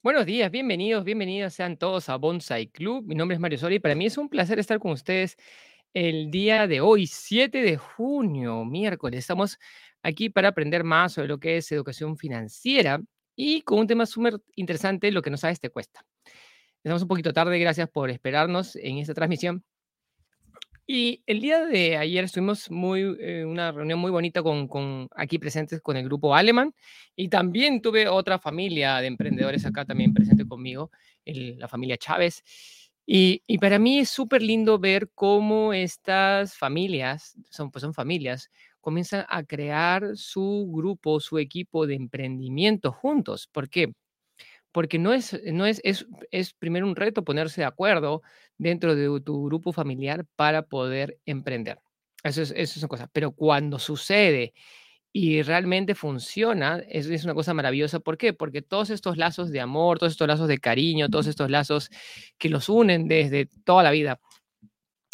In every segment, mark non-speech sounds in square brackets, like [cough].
Buenos días, bienvenidos, bienvenidas sean todos a Bonsai Club. Mi nombre es Mario Soria y para mí es un placer estar con ustedes el día de hoy, 7 de junio, miércoles. Estamos aquí para aprender más sobre lo que es educación financiera y con un tema súper interesante, lo que no sabes te cuesta. Estamos un poquito tarde, gracias por esperarnos en esta transmisión. Y el día de ayer estuvimos muy, eh, una reunión muy bonita con, aquí presentes con el grupo Alemán y también tuve otra familia de emprendedores acá también presente conmigo, la familia Chávez. Y, y para mí es súper lindo ver cómo estas familias, son, pues son familias, comienzan a crear su grupo, su equipo de emprendimiento juntos. ¿Por qué? Porque no es no es es es primero un reto ponerse de acuerdo dentro de tu grupo familiar para poder emprender. Eso es eso es una cosa, pero cuando sucede y realmente funciona, es es una cosa maravillosa, ¿por qué? Porque todos estos lazos de amor, todos estos lazos de cariño, todos estos lazos que los unen desde toda la vida,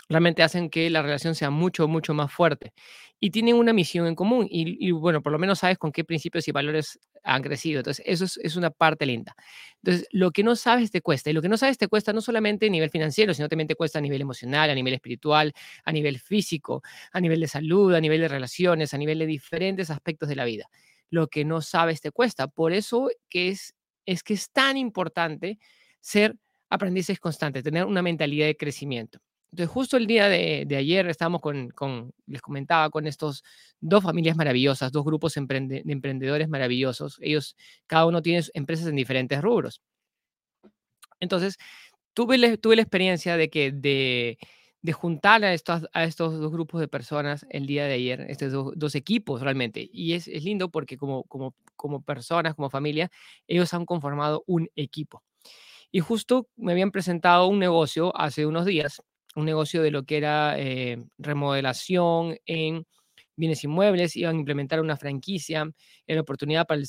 realmente hacen que la relación sea mucho, mucho más fuerte. Y tienen una misión en común y, bueno, por lo menos sabes con qué principios y valores han crecido. Entonces, eso es, es una parte linda. Entonces, lo que no sabes te cuesta. Y lo que no sabes te cuesta no solamente a nivel financiero, sino también te cuesta a nivel emocional, a nivel espiritual, a nivel físico, a nivel de salud, a nivel de relaciones, a nivel de diferentes aspectos de la vida. Lo que no sabes te cuesta. Por eso que es, es que es tan importante ser aprendices constantes, tener una mentalidad de crecimiento. Entonces, justo el día de, ayer estábamos con, les comentaba, con estos dos familias maravillosas, dos grupos de emprendedores maravillosos. Ellos, cada uno tiene empresas en diferentes rubros. Entonces, tuve, tuve la experiencia de que de, juntar a estos, a estos dos grupos de personas el día de ayer, estos do- dos equipos realmente. Y es, es lindo porque como, como, como personas, como familia, ellos han conformado un equipo. Y justo me habían presentado un negocio hace unos días, un negocio de lo que era eh, remodelación en bienes inmuebles, iban a implementar una franquicia, era oportunidad para el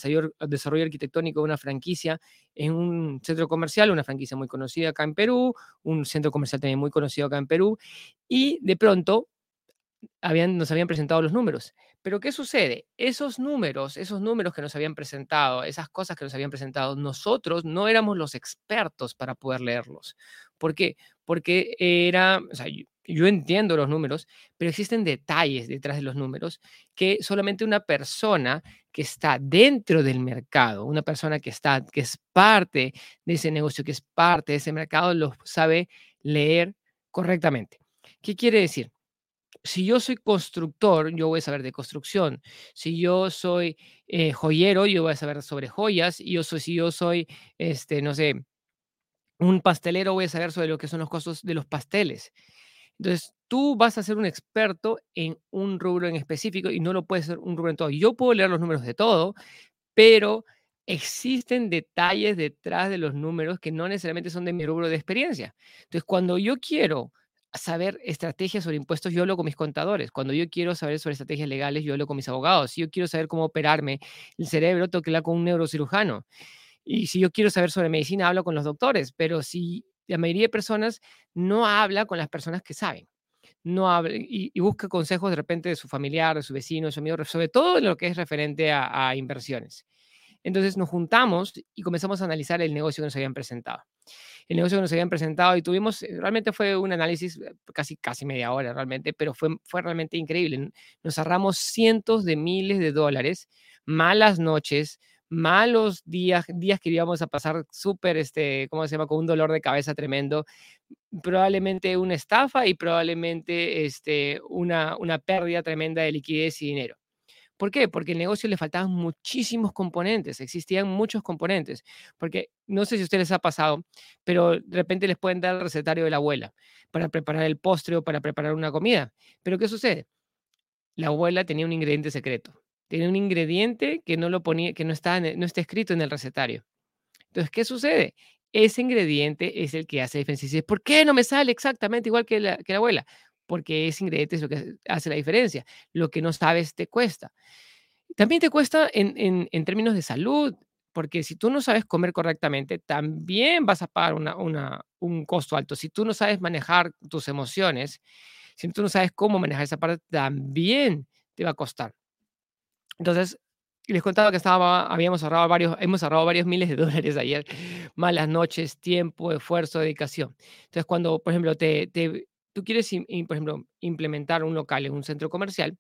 desarrollo, arquitectónico de una franquicia en un centro comercial, una franquicia muy conocida acá en Perú, un centro comercial también muy conocido acá en Perú, y de pronto nos habían presentado los números. Pero ¿qué sucede? Esos números, esos números que nos habían presentado, esas cosas que nos habían presentado, nosotros no éramos los expertos para poder leerlos. ¿Por qué? Porque era, o sea, yo, entiendo los números, pero existen detalles detrás de los números que solamente una persona que está dentro del mercado, una persona que está, que es parte de ese negocio, que es parte de ese mercado, los sabe leer correctamente. ¿Qué quiere decir? si yo soy constructor, yo voy a saber de construcción. Si yo soy eh, joyero, yo voy a saber sobre joyas. Y yo soy, si yo soy, este, no sé, un pastelero, voy a saber sobre lo que son los costos de los pasteles. Entonces, tú vas a ser un experto en un rubro en específico y no lo puedes ser un rubro en todo. Yo puedo leer los números de todo, pero existen detalles detrás de los números que no necesariamente son de mi rubro de experiencia. Entonces, cuando yo quiero saber estrategias sobre impuestos, yo hablo con mis contadores. Cuando yo quiero saber sobre estrategias legales, yo hablo con mis abogados. Si yo quiero saber cómo operarme el cerebro, tengo que con un neurocirujano. Y si yo quiero saber sobre medicina, hablo con los doctores. Pero si la mayoría de personas no habla con las personas que saben no habla y, busca consejos de repente de su familiar, de su vecino, de su amigo, sobre todo en lo que es referente a, a inversiones. Entonces nos juntamos y comenzamos a analizar el negocio que nos habían presentado. El negocio que nos habían presentado y tuvimos, eh, realmente fue un análisis eh, casi, casi media hora realmente, pero fue, fue realmente increíble. Nos ahorramos cientos de miles de dólares, malas noches, malos días, días que íbamos a pasar súper, este, ¿cómo se llama?, con un dolor de cabeza tremendo, probablemente una estafa y probablemente este, una, una pérdida tremenda de liquidez y dinero. ¿Por qué? Porque al negocio le faltaban muchísimos componentes, existían muchos componentes, porque no sé si a ustedes les ha pasado, pero de repente les pueden dar el recetario de la abuela para preparar el postre o para preparar una comida. Pero ¿qué sucede? La abuela tenía un ingrediente secreto, tenía un ingrediente que no lo ponía, que no está, no está escrito en el recetario. Entonces, ¿qué sucede? Ese ingrediente es el que hace diferencia. ¿por qué no me sale exactamente igual que la, que la abuela? Porque ese ingrediente es lo que hace la diferencia. Lo que no sabes te cuesta. También te cuesta en, en- en términos de salud, porque si tú no sabes comer correctamente, también vas a pagar una- una- un costo alto. Si tú no sabes manejar tus emociones, si tú no sabes cómo manejar esa parte, también te va a costar. Entonces, les contaba que estaba, habíamos ahorrado varios, hemos ahorrado varios miles de dólares ayer. Malas noches, tiempo, esfuerzo, dedicación. Entonces, cuando, por ejemplo, te, te- tú quieres, por ejemplo, implementar un local en un centro comercial,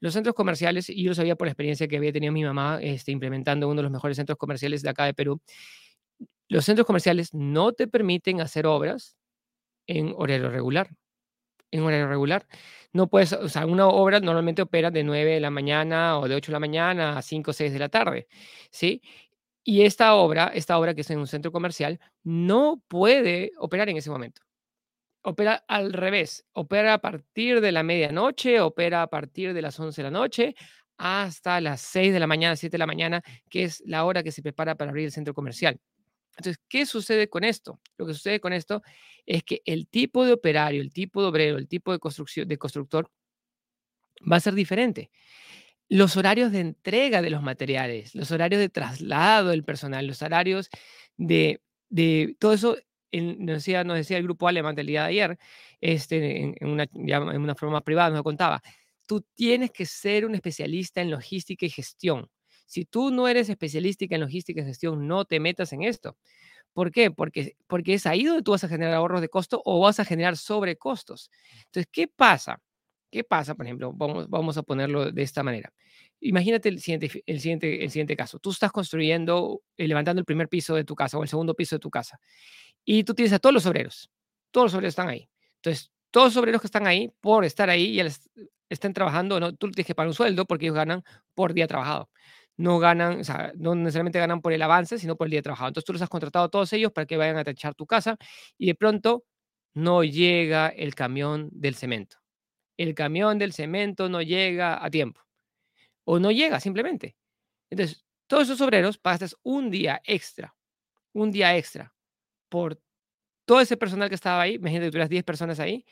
los centros comerciales, y yo lo sabía por la experiencia que había tenido mi mamá este, implementando uno de los mejores centros comerciales de acá de Perú, los centros comerciales no te permiten hacer obras en horario regular. En horario regular. No puedes, o sea, una obra normalmente opera de 9 de la mañana o de 8 de la mañana a 5 o 6 de la tarde, ¿sí? Y esta obra, esta obra que es en un centro comercial, no puede operar en ese momento. Opera al revés, opera a partir de la medianoche, opera a partir de las 11 de la noche hasta las 6 de la mañana, 7 de la mañana, que es la hora que se prepara para abrir el centro comercial. Entonces, ¿qué sucede con esto? Lo que sucede con esto es que el tipo de operario, el tipo de obrero, el tipo de construcción, de constructor va a ser diferente. Los horarios de entrega de los materiales, los horarios de traslado del personal, los horarios de, de todo eso, en- nos, decía, nos decía el grupo alemán del día de ayer, este, en, en una, en una forma privada, nos lo contaba, tú tienes que ser un especialista en logística y gestión. Si tú no eres especialista en logística y gestión, no te metas en esto. ¿Por qué? Porque, porque es ahí donde tú vas a generar ahorros de costo o vas a generar sobrecostos. Entonces, ¿qué pasa? ¿Qué pasa, por ejemplo? Vamos, vamos a ponerlo de esta manera. Imagínate el siguiente, el, siguiente, el siguiente caso. Tú estás construyendo, eh, levantando el primer piso de tu casa o el segundo piso de tu casa y tú tienes a todos los obreros. Todos los obreros están ahí. Entonces, todos los obreros que están ahí, por estar ahí y estén trabajando, ¿no? tú tienes que pagar un sueldo porque ellos ganan por día trabajado. No ganan, o sea, no necesariamente ganan por el avance, sino por el día trabajado. Entonces, tú los has contratado a todos ellos para que vayan a techar tu casa y de pronto no llega el camión del cemento. El camión del cemento no llega a tiempo o no llega simplemente. Entonces, todos esos obreros pasas un día extra, un día extra por todo ese personal que estaba ahí, imagínate que tuvieras 10 personas ahí,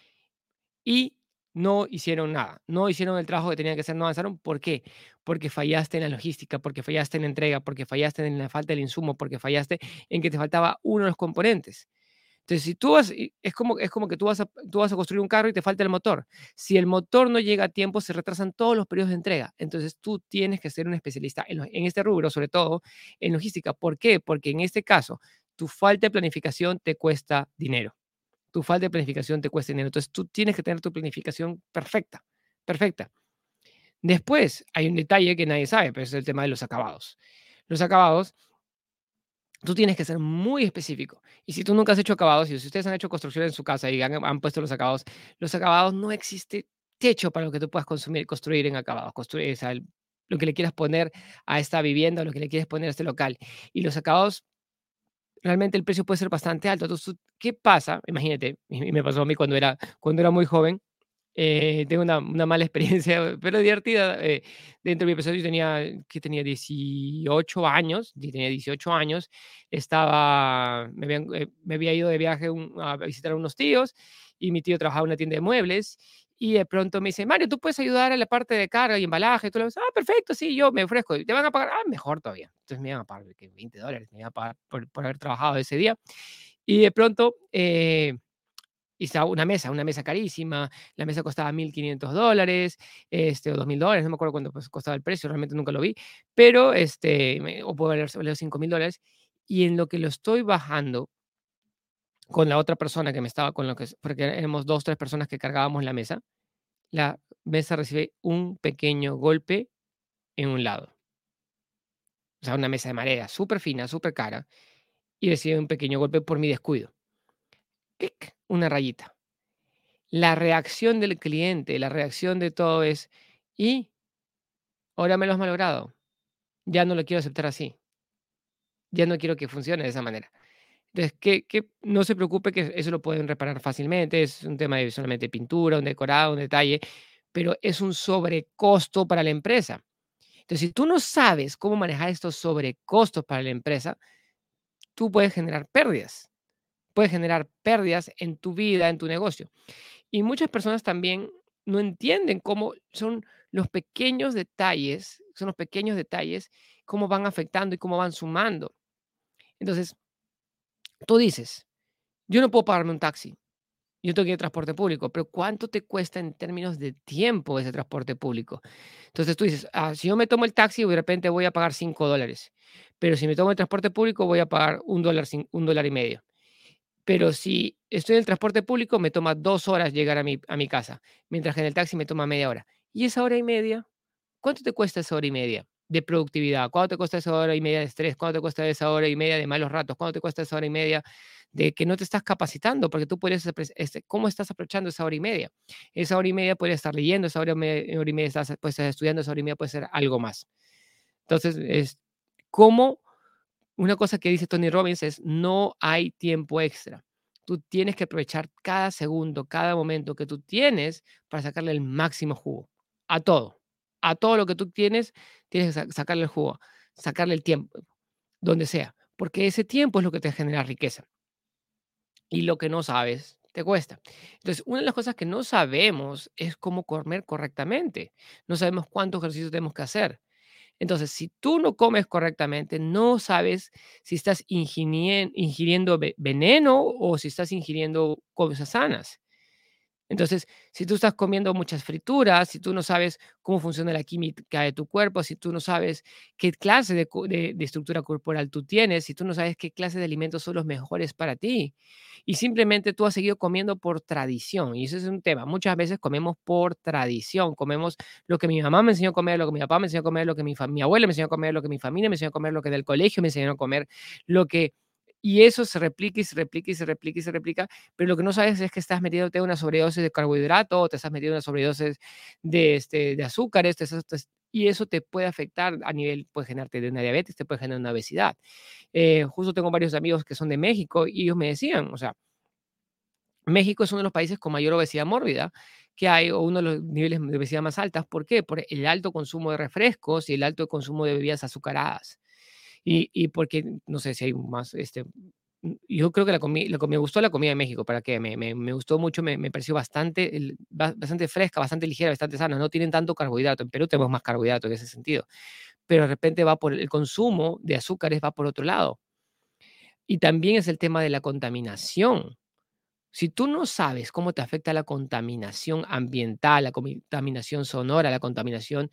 y no hicieron nada, no hicieron el trabajo que tenían que hacer, no avanzaron. ¿Por qué? Porque fallaste en la logística, porque fallaste en la entrega, porque fallaste en la falta del insumo, porque fallaste en que te faltaba uno de los componentes. Entonces, si tú vas, es como, es como que tú vas, a, tú vas a construir un carro y te falta el motor. Si el motor no llega a tiempo, se retrasan todos los periodos de entrega. Entonces, tú tienes que ser un especialista en, en este rubro, sobre todo en logística. ¿Por qué? Porque en este caso, tu falta de planificación te cuesta dinero. Tu falta de planificación te cuesta dinero. Entonces, tú tienes que tener tu planificación perfecta, perfecta. Después, hay un detalle que nadie sabe, pero es el tema de los acabados. Los acabados Tú tienes que ser muy específico. Y si tú nunca has hecho acabados, y si ustedes han hecho construcción en su casa y han, puesto los acabados, los acabados no existe techo para lo que tú puedas consumir, construir en acabados, construir, o el- lo que le quieras poner a esta vivienda, lo que le quieres poner a este local. Y los acabados, realmente el precio puede ser bastante alto. Entonces, ¿qué pasa? Imagínate, y me pasó a mí cuando era, cuando era muy joven, eh, tengo una, una mala [laughs] experiencia, pero divertida. eh, dentro de mi episodio yo tenía, que tenía 18 años, tenía 18 años, estaba, me, eh, me había ido de viaje un- a visitar a unos tíos y mi tío trabajaba en una tienda de muebles y de pronto me dice, Mario, tú puedes ayudar a la parte de carga y embalaje. Y tú le dices, ah, perfecto, sí, yo me ofrezco. ¿Te van a pagar? Ah, mejor todavía. Entonces me iban a pagar que 20 dólares, me iban a pagar por, haber trabajado ese día. Y de pronto... eh, y estaba una mesa, una mesa carísima, la mesa costaba 1.500 dólares, este, o 2.000 dólares, no me acuerdo cuánto pues, costaba el precio, realmente nunca lo vi, pero, este, o puede valer, valer 5.000 dólares, y en lo que lo estoy bajando con la otra persona que me estaba, con lo que, porque éramos dos, tres personas que cargábamos la mesa, la mesa recibe un pequeño golpe en un lado, o sea, una mesa de madera súper fina, súper cara, y recibe un pequeño golpe por mi descuido. ¡Clic! Una rayita. La reacción del cliente, la reacción de todo es, y ahora me lo has malogrado. Ya no lo quiero aceptar así. Ya no quiero que funcione de esa manera. Entonces, que, no se preocupe que eso lo pueden reparar fácilmente. Es un tema de solamente pintura, un decorado, un detalle, pero es un sobrecosto para la empresa. Entonces, si tú no sabes cómo manejar estos sobrecostos para la empresa, tú puedes generar pérdidas. Puedes generar pérdidas en tu vida, en tu negocio. Y muchas personas también no entienden cómo son los pequeños detalles, son los pequeños detalles, cómo van afectando y cómo van sumando. Entonces, tú dices, yo no puedo pagarme un taxi, yo tengo que ir en transporte público, pero ¿cuánto te cuesta en términos de tiempo ese transporte público? Entonces tú dices, ah, si yo me tomo el taxi, de repente voy a pagar 5 dólares, pero si me tomo el transporte público voy a pagar un dólar, un dólar y medio. Pero si estoy en el transporte público, me toma dos horas llegar a mi, a mi casa, mientras que en el taxi me toma media hora. ¿Y esa hora y media? ¿Cuánto te cuesta esa hora y media de productividad? ¿Cuánto te cuesta esa hora y media de estrés? ¿Cuánto te cuesta esa hora y media de malos ratos? ¿Cuánto te cuesta esa hora y media de que no te estás capacitando, porque tú puedes, este, ¿cómo estás aprovechando esa hora y media? Esa hora y media puedes estar leyendo, esa hora, y media estás, pues, estudiando, esa hora y media puede ser algo más. Entonces, es como una cosa que dice Tony Robbins es, no hay tiempo extra. Tú tienes que aprovechar cada segundo, cada momento que tú tienes para sacarle el máximo jugo. A todo. A todo lo que tú tienes, tienes que sacarle el jugo, sacarle el tiempo, donde sea. Porque ese tiempo es lo que te genera riqueza y lo que no sabes te cuesta. Entonces, una de las cosas que no sabemos es cómo comer correctamente. No sabemos cuántos ejercicios tenemos que hacer. Entonces, si tú no comes correctamente, no sabes si estás ingiriendo veneno o si estás ingiriendo cosas sanas. Entonces, si tú estás comiendo muchas frituras, si tú no sabes cómo funciona la química de tu cuerpo, si tú no sabes qué clase de, estructura corporal tú tienes, si tú no sabes qué clase de alimentos son los mejores para ti, y simplemente tú has seguido comiendo por tradición, y ese es un tema, muchas veces comemos por tradición, comemos lo que mi mamá me enseñó a comer, lo que mi papá me enseñó a comer, lo que mi, mi abuela me enseñó a comer, lo que mi familia me enseñó a comer, lo que del colegio me enseñó a comer, lo que y eso se replica y se replica y se replica y se replica, pero lo que no sabes es que estás metiéndote una sobredosis de carbohidrato, te estás metiendo una sobredosis de, este, de azúcares, y eso te puede afectar a nivel, puede generarte de una diabetes, te puede generar una obesidad. Eh, justo tengo varios amigos que son de México y ellos me decían, o sea, México es uno de los países con mayor obesidad mórbida que hay, o uno de los niveles de obesidad más altas. ¿Por qué? Por el alto consumo de refrescos y el alto consumo de bebidas azucaradas. Y, porque, no sé si hay más, este, mm, yo creo que la comida, lo que me gustó la comida de México, para me, me, me gustó mucho, me, me pareció bastante, bastante fresca, bastante ligera, bastante sana, no tienen tanto carbohidrato, en Perú tenemos más carbohidrato en ese sentido, pero de repente va por el consumo de azúcares, va por otro lado. Y también es el tema de la contaminación. Si tú no sabes cómo te afecta la contaminación ambiental, la contaminación sonora, la contaminación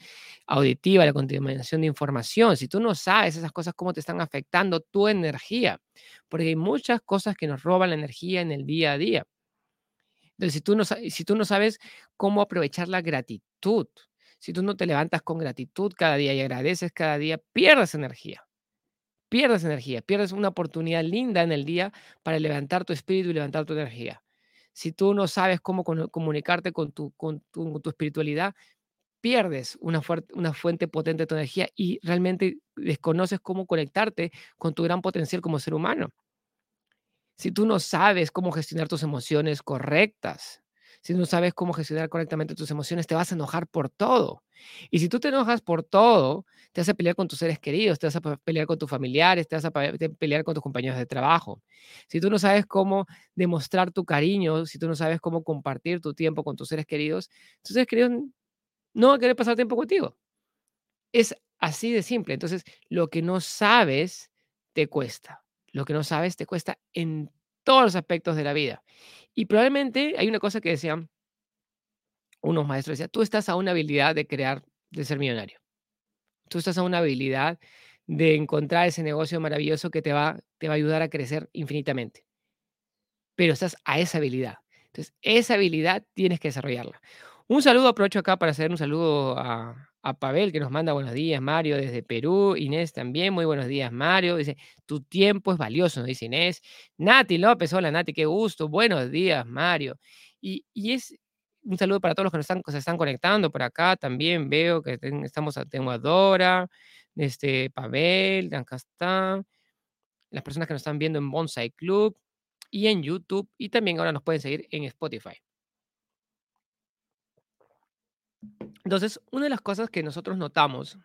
auditiva, la contaminación de información, si tú no sabes esas cosas, cómo te están afectando tu energía, porque hay muchas cosas que nos roban la energía en el día a día. Entonces, si tú no, si tú no sabes cómo aprovechar la gratitud, si tú no te levantas con gratitud cada día y agradeces cada día, pierdes energía pierdes energía, pierdes una oportunidad linda en el día para levantar tu espíritu y levantar tu energía. Si tú no sabes cómo comunicarte con tu, con tu, espiritualidad, pierdes una, una fuente potente de tu energía y realmente desconoces cómo conectarte con tu gran potencial como ser humano. Si tú no sabes cómo gestionar tus emociones correctas, si no sabes cómo gestionar correctamente tus emociones, te vas a enojar por todo. Y si tú te enojas por todo, te vas a pelear con tus seres queridos, te vas a pelear con tus familiares, te vas a pelear con tus compañeros de trabajo. Si tú no sabes cómo demostrar tu cariño, si tú no sabes cómo compartir tu tiempo con tus seres queridos, tus seres queridos no van a querer pasar tiempo contigo. Es así de simple. Entonces, lo que no sabes te cuesta. Lo que no sabes te cuesta en todos los aspectos de la vida. Y probablemente hay una cosa que decían unos maestros, decían, tú estás a una habilidad de crear, de ser millonario. Tú estás a una habilidad de encontrar ese negocio maravilloso que te va, te va a ayudar a crecer infinitamente. Pero estás a esa habilidad. Entonces, esa habilidad tienes que desarrollarla. Un saludo, aprovecho acá para hacer un saludo a, a Pavel, que nos manda buenos días, Mario, desde Perú. Inés también, muy buenos días, Mario. Dice, tu tiempo es valioso, nos dice Inés. Nati López, hola Nati, qué gusto. Buenos días, Mario. Y, es un saludo para todos los que nos están, se están conectando por acá. También veo que estamos, tengo a Dora, este, Pavel, acá está. Las personas que nos están viendo en Bonsai Club y en YouTube. Y también ahora nos pueden seguir en Spotify. Entonces, una de las cosas que nosotros notamos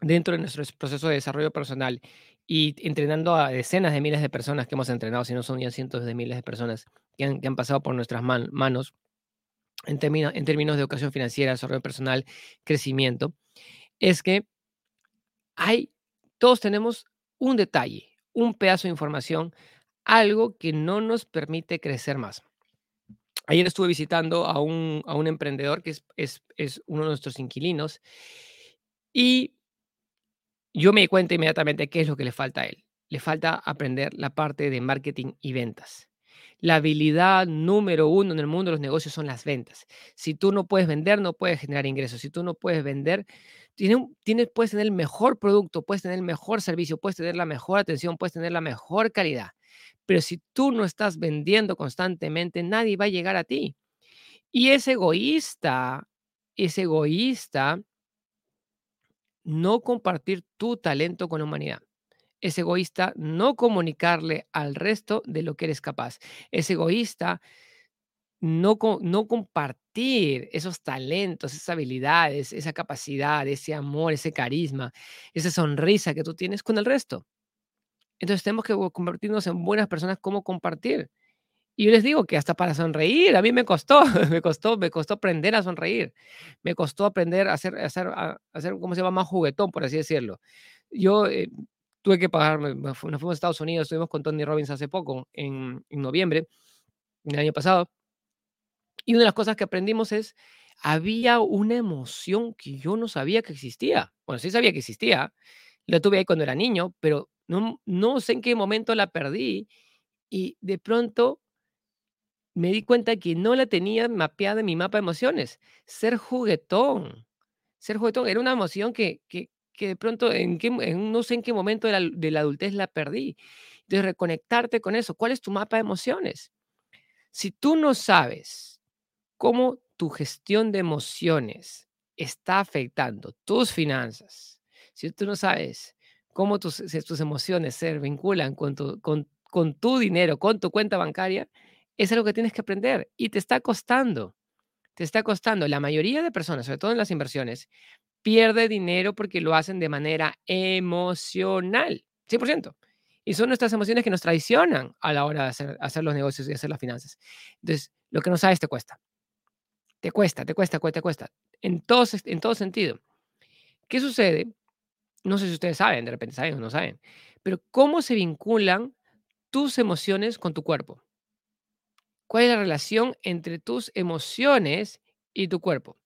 dentro de nuestro proceso de desarrollo personal y entrenando a decenas de miles de personas que hemos entrenado, si no son ya cientos de miles de personas que han, pasado por nuestras manos en, en términos de educación financiera, desarrollo personal, crecimiento, es que hay, todos tenemos un detalle, un pedazo de información, algo que no nos permite crecer más. Ayer estuve visitando a un, a un emprendedor que es, es, es uno de nuestros inquilinos y yo me di cuenta inmediatamente qué es lo que le falta a él. Le falta aprender la parte de marketing y ventas. La habilidad número uno en el mundo de los negocios son las ventas. Si tú no puedes vender, no puedes generar ingresos. Si tú no puedes vender, tienes, puedes tener el mejor producto, puedes tener el mejor servicio, puedes tener la mejor atención, puedes tener la mejor calidad. Pero si tú no estás vendiendo constantemente, nadie va a llegar a ti. Y es egoísta, es egoísta no compartir tu talento con la humanidad. Es egoísta no comunicarle al resto de lo que eres capaz. Es egoísta no, no compartir esos talentos, esas habilidades, esa capacidad, ese amor, ese carisma, esa sonrisa que tú tienes con el resto. Entonces tenemos que convertirnos en buenas personas como compartir. Y yo les digo que hasta para sonreír, a mí me costó, [laughs] me costó, me costó aprender a sonreír. Me costó aprender a hacer, a hacer, a hacer ¿cómo se llama? Más juguetón, por así decirlo. Yo eh, tuve que pagar, nos fuimos a Estados Unidos, estuvimos con Tony Robbins hace poco, en, en noviembre del año pasado. Y una de las cosas que aprendimos es, había una emoción que yo no sabía que existía. Bueno, sí sabía que existía, la tuve ahí cuando era niño, pero no, no sé en qué momento la perdí y de pronto me di cuenta que no la tenía mapeada en mi mapa de emociones. Ser juguetón. Ser juguetón era una emoción que, que, que de pronto, en, qué, no sé en qué momento de la, de la adultez la perdí. De reconectarte con eso. ¿Cuál es tu mapa de emociones? Si tú no sabes cómo tu gestión de emociones está afectando tus finanzas, si tú no sabes cómo tus, tus emociones se vinculan con tu, con, con tu dinero, con tu cuenta bancaria, es algo que tienes que aprender y te está costando. Te está costando. La mayoría de personas, sobre todo en las inversiones, pierde dinero porque lo hacen de manera emocional, 100%. Y son nuestras emociones que nos traicionan a la hora de hacer, hacer los negocios y hacer las finanzas. Entonces, lo que no sabes te cuesta. Te cuesta, te cuesta, te cuesta. En todo, en todo sentido. ¿Qué sucede? No sé si ustedes saben, de repente saben o no saben, pero ¿cómo se vinculan tus emociones con tu cuerpo? ¿Cuál es la relación entre tus emociones y tu cuerpo?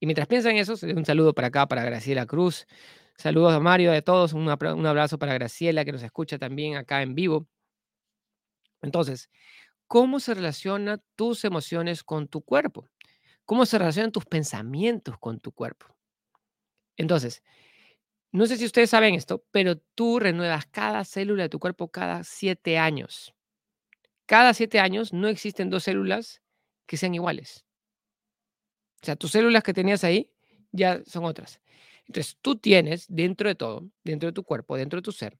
Y mientras piensan eso, un saludo para acá, para Graciela Cruz. Saludos a Mario, de todos. Un, abrazo para Graciela, que nos escucha también acá en vivo. Entonces, ¿cómo se relacionan tus emociones con tu cuerpo? ¿Cómo se relacionan tus pensamientos con tu cuerpo? Entonces, no sé si ustedes saben esto, pero tú renuevas cada célula de tu cuerpo cada siete años. Cada siete años no existen dos células que sean iguales. O sea, tus células que tenías ahí ya son otras. Entonces, tú tienes dentro de todo, dentro de tu cuerpo, dentro de tu ser,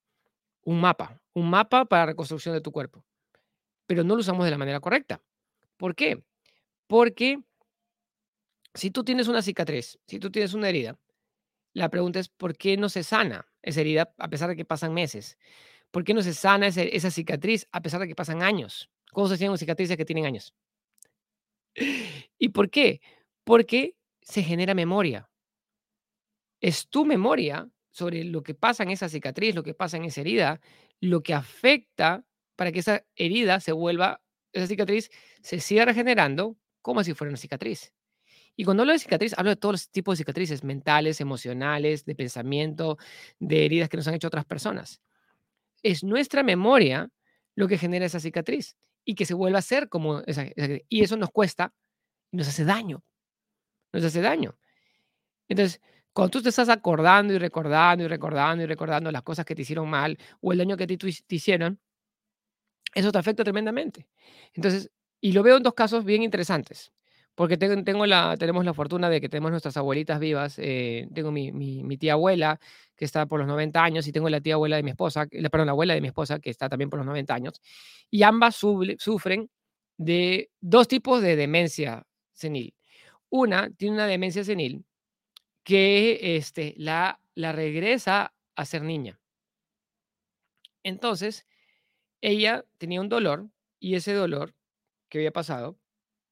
un mapa, un mapa para reconstrucción de tu cuerpo. Pero no lo usamos de la manera correcta. ¿Por qué? Porque si tú tienes una cicatriz, si tú tienes una herida, la pregunta es, ¿por qué no se sana esa herida a pesar de que pasan meses? ¿Por qué no se sana esa cicatriz a pesar de que pasan años? ¿Cómo se hacen cicatrices que tienen años? ¿Y por qué? Porque se genera memoria. Es tu memoria sobre lo que pasa en esa cicatriz, lo que pasa en esa herida, lo que afecta para que esa herida se vuelva, esa cicatriz se siga regenerando como si fuera una cicatriz. Y cuando hablo de cicatriz, hablo de todos los tipos de cicatrices, mentales, emocionales, de pensamiento, de heridas que nos han hecho otras personas es nuestra memoria lo que genera esa cicatriz y que se vuelva a ser como esa, y eso nos cuesta y nos hace daño. Nos hace daño. Entonces, cuando tú te estás acordando y recordando y recordando y recordando las cosas que te hicieron mal o el daño que te, te hicieron, eso te afecta tremendamente. Entonces, y lo veo en dos casos bien interesantes. Porque tengo, la, tenemos la fortuna de que tenemos nuestras abuelitas vivas. Eh, tengo mi, tía abuela, que está por los 90 años, y tengo la tía abuela de mi esposa, perdón, la abuela de mi esposa, que está también por los 90 años. Y ambas sufren de dos tipos de demencia senil. Una tiene una demencia senil que este, la, la regresa a ser niña. Entonces, ella tenía un dolor y ese dolor que había pasado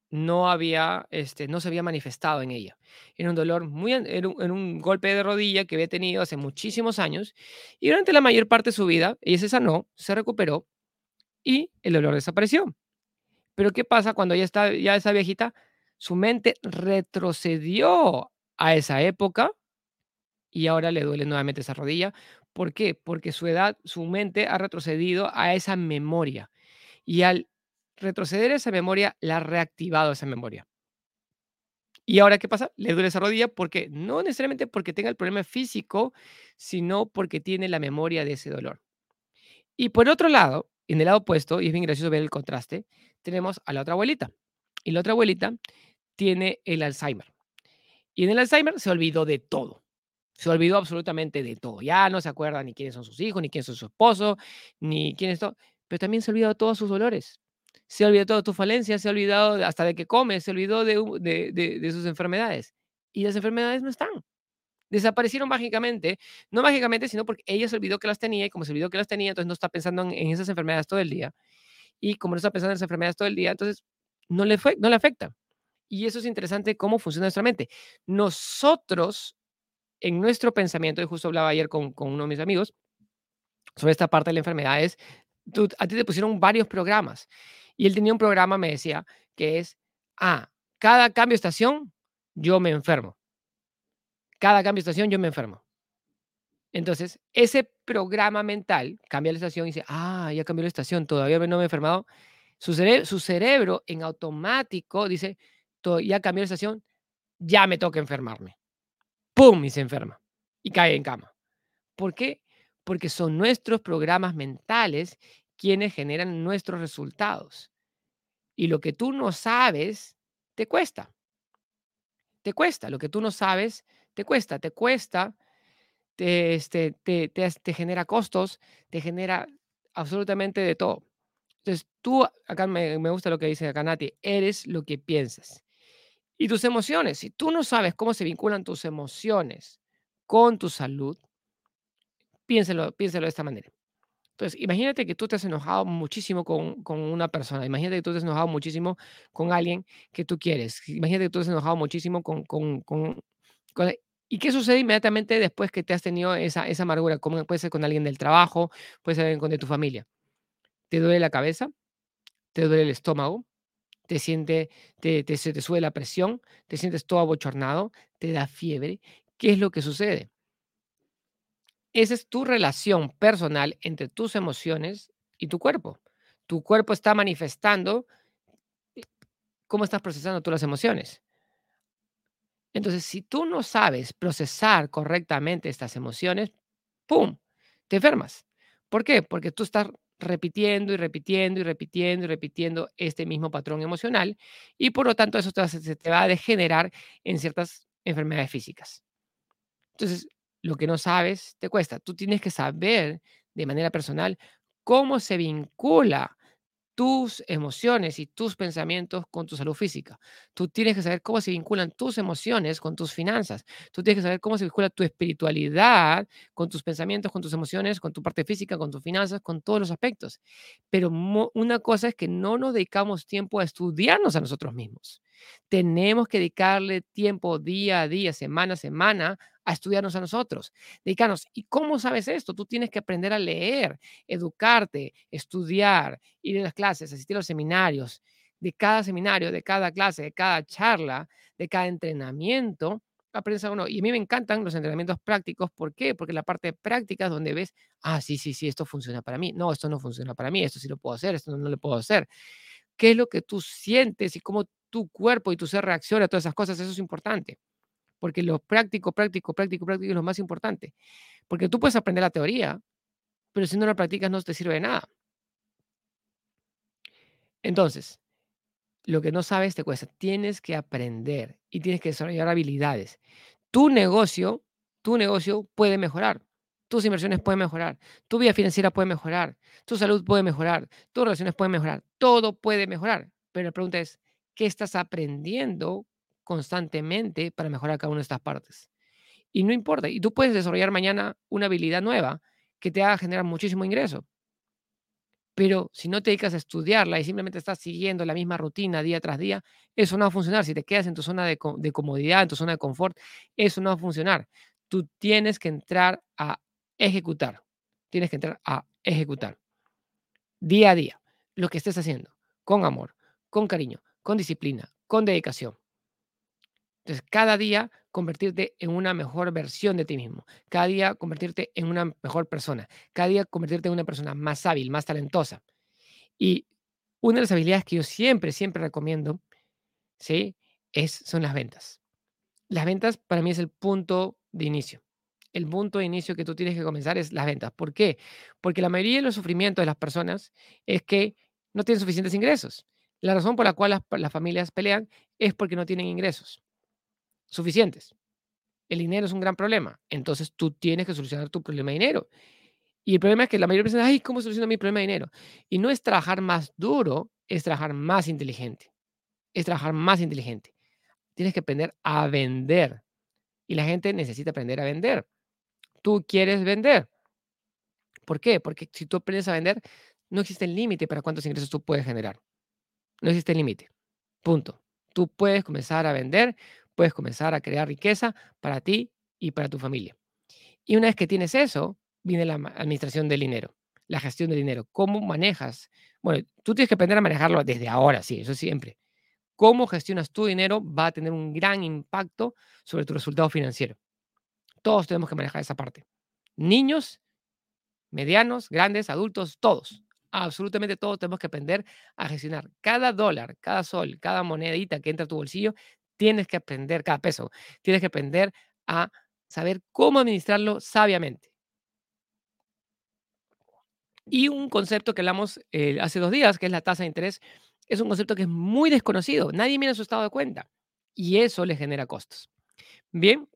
no había, este, no se había manifestado en ella. Era un dolor muy, era un, un, golpe de rodilla que había tenido hace muchísimos años y durante la mayor parte de su vida ella se sanó, se recuperó y el dolor desapareció. Pero ¿qué pasa cuando ya está, ya esa viejita? Su mente retrocedió a esa época y ahora le duele nuevamente esa rodilla. ¿Por qué? Porque su edad, su mente ha retrocedido a esa memoria. Y al retroceder esa memoria, la ha reactivado esa memoria. ¿Y ahora qué pasa? Le duele esa rodilla porque no necesariamente porque tenga el problema físico, sino porque tiene la memoria de ese dolor. Y por otro lado, en el lado opuesto, y es bien gracioso ver el contraste, tenemos a la otra abuelita. Y la otra abuelita tiene el Alzheimer. Y en el Alzheimer se olvidó de todo. Se olvidó absolutamente de todo. Ya no se acuerda ni quiénes son sus hijos, ni quién es su esposo, ni quién es todo. Pero también se olvidó de todos sus dolores se ha olvidado de tus falencias, se ha olvidado hasta de que come, se olvidó de, sus enfermedades. Y las enfermedades no están. Desaparecieron mágicamente, no mágicamente, sino porque ella se olvidó que las tenía y como se olvidó que las tenía, entonces no está pensando en, esas enfermedades todo el día. Y como no está pensando en esas enfermedades todo el día, entonces no le, fue, no le afecta. Y eso es interesante cómo funciona nuestra mente. Nosotros, en nuestro pensamiento, y justo hablaba ayer con, con uno de mis amigos sobre esta parte de las enfermedades, a ti te pusieron varios programas y él tenía un programa, me decía, que es, ah, cada cambio de estación, yo me enfermo. Cada cambio de estación, yo me enfermo. Entonces, ese programa mental cambia la estación y dice, ah, ya cambió la estación, todavía no me he enfermado. Su, su cerebro en automático dice, ya cambió la estación, ya me toca enfermarme. ¡Pum! Y se enferma. Y cae en cama. ¿Por qué? Porque son nuestros programas mentales quienes generan nuestros resultados. Y lo que tú no sabes, te cuesta. Te cuesta. Lo que tú no sabes, te cuesta. Te cuesta, te, este, te, te, genera costos, te genera absolutamente de todo. Entonces, tú, acá me, me gusta lo que dice acá eres lo que piensas. Y tus emociones, si tú no sabes cómo se vinculan tus emociones con tu salud, piénselo, piénselo de esta manera. Entonces, imagínate que tú te has enojado muchísimo con, con, una persona, imagínate que tú te has enojado muchísimo con alguien que tú quieres, imagínate que tú te has enojado muchísimo con... con, con, ¿Y qué sucede inmediatamente después que te has tenido esa, esa amargura? Puede ser con alguien del trabajo, puede ser con de tu familia. ¿Te duele la cabeza? ¿Te duele el estómago? ¿Te siente, te, te, te sube la presión? ¿Te sientes todo abochornado? ¿Te da fiebre? ¿Qué es lo que sucede? Esa es tu relación personal entre tus emociones y tu cuerpo. Tu cuerpo está manifestando eh, cómo estás procesando tú las emociones. Entonces, si tú no sabes procesar correctamente estas emociones, ¡pum!, te enfermas. ¿Por qué? Porque tú estás repitiendo y repitiendo y repitiendo y repitiendo este mismo patrón emocional y por lo tanto eso te, se te va a degenerar en ciertas enfermedades físicas. Entonces, lo que no sabes te cuesta. Tú tienes que saber de manera personal cómo se vincula tus emociones y tus pensamientos con tu salud física. Tú tienes que saber cómo se vinculan tus emociones con tus finanzas. Tú tienes que saber cómo se vincula tu espiritualidad con tus pensamientos, con tus emociones, con tu parte física, con tus finanzas, con todos los aspectos. Pero una cosa es que no nos dedicamos tiempo a estudiarnos a nosotros mismos. Tenemos que dedicarle tiempo día a día, semana a semana, a estudiarnos a nosotros, dedicarnos. ¿Y cómo sabes esto? Tú tienes que aprender a leer, educarte, estudiar, ir a las clases, asistir a los seminarios. De cada seminario, de cada clase, de cada charla, de cada entrenamiento, aprendes a uno. Y a mí me encantan los entrenamientos prácticos. ¿Por qué? Porque la parte práctica es donde ves, ah, sí, sí, sí, esto funciona para mí. No, esto no funciona para mí. Esto sí lo puedo hacer, esto no, no lo puedo hacer. ¿Qué es lo que tú sientes y cómo tu cuerpo y tu ser reacciona a todas esas cosas? Eso es importante porque lo práctico, práctico, práctico, práctico es lo más importante. Porque tú puedes aprender la teoría, pero si no la practicas no te sirve de nada. Entonces, lo que no sabes te cuesta. Tienes que aprender y tienes que desarrollar habilidades. Tu negocio, tu negocio puede mejorar. Tus inversiones pueden mejorar. Tu vida financiera puede mejorar. Tu salud puede mejorar. Tus relaciones pueden mejorar. Todo puede mejorar. Pero la pregunta es, ¿qué estás aprendiendo constantemente para mejorar cada una de estas partes. Y no importa, y tú puedes desarrollar mañana una habilidad nueva que te haga generar muchísimo ingreso. Pero si no te dedicas a estudiarla y simplemente estás siguiendo la misma rutina día tras día, eso no va a funcionar. Si te quedas en tu zona de, de comodidad, en tu zona de confort, eso no va a funcionar. Tú tienes que entrar a ejecutar. Tienes que entrar a ejecutar. Día a día, lo que estés haciendo, con amor, con cariño, con disciplina, con dedicación. Entonces, cada día convertirte en una mejor versión de ti mismo, cada día convertirte en una mejor persona, cada día convertirte en una persona más hábil, más talentosa. Y una de las habilidades que yo siempre, siempre recomiendo, ¿sí? Es, son las ventas. Las ventas para mí es el punto de inicio. El punto de inicio que tú tienes que comenzar es las ventas. ¿Por qué? Porque la mayoría de los sufrimientos de las personas es que no tienen suficientes ingresos. La razón por la cual las, familias pelean es porque no tienen ingresos suficientes. El dinero es un gran problema. Entonces tú tienes que solucionar tu problema de dinero. Y el problema es que la mayoría de personas, ay, ¿cómo soluciono mi problema de dinero? Y no es trabajar más duro, es trabajar más inteligente. Es trabajar más inteligente. Tienes que aprender a vender. Y la gente necesita aprender a vender. Tú quieres vender. ¿Por qué? Porque si tú aprendes a vender, no existe límite para cuántos ingresos tú puedes generar. No existe límite. Punto. Tú puedes comenzar a vender, puedes comenzar a crear riqueza para ti y para tu familia. Y una vez que tienes eso, viene la administración del dinero, la gestión del dinero. ¿Cómo manejas? Bueno, tú tienes que aprender a manejarlo desde ahora, sí, eso siempre. Cómo gestionas tu dinero va a tener un gran impacto sobre tu resultado financiero. Todos tenemos que manejar esa parte. Niños, medianos, grandes, adultos, todos absolutamente todos tenemos que aprender a gestionar cada dólar, cada sol, cada monedita que entra a tu bolsillo. Tienes que aprender, cada peso, tienes que aprender a saber cómo administrarlo sabiamente. Y un concepto que hablamos eh, hace dos días, que es la tasa de interés, es un concepto que es muy desconocido. Nadie mira su estado de cuenta y eso le genera costos. Bien,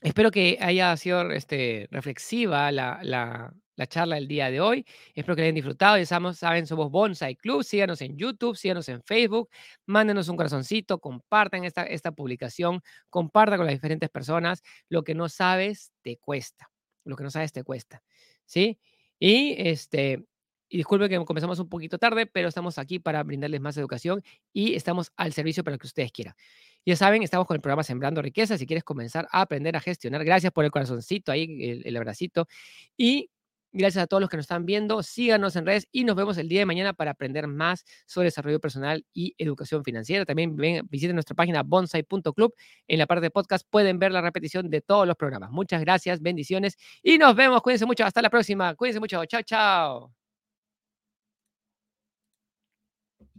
espero que haya sido este, reflexiva la, la charla del día de hoy. Espero que la hayan disfrutado. Ya saben, somos Bonsai Club. Síganos en YouTube, síganos en Facebook. Mándenos un corazoncito, compartan esta, esta publicación, compartan con las diferentes personas. Lo que no sabes, te cuesta. Lo que no sabes, te cuesta. ¿Sí? Y este, y disculpen que comenzamos un poquito tarde, pero estamos aquí para brindarles más educación y estamos al servicio para lo que ustedes quieran. Ya saben, estamos con el programa Sembrando Riqueza. Si quieres comenzar a aprender a gestionar, gracias por el corazoncito ahí, el, el abracito. Y Gracias a todos los que nos están viendo. Síganos en redes y nos vemos el día de mañana para aprender más sobre desarrollo personal y educación financiera. También visiten nuestra página bonsai.club. En la parte de podcast pueden ver la repetición de todos los programas. Muchas gracias, bendiciones y nos vemos. Cuídense mucho. Hasta la próxima. Cuídense mucho. Chao, chao.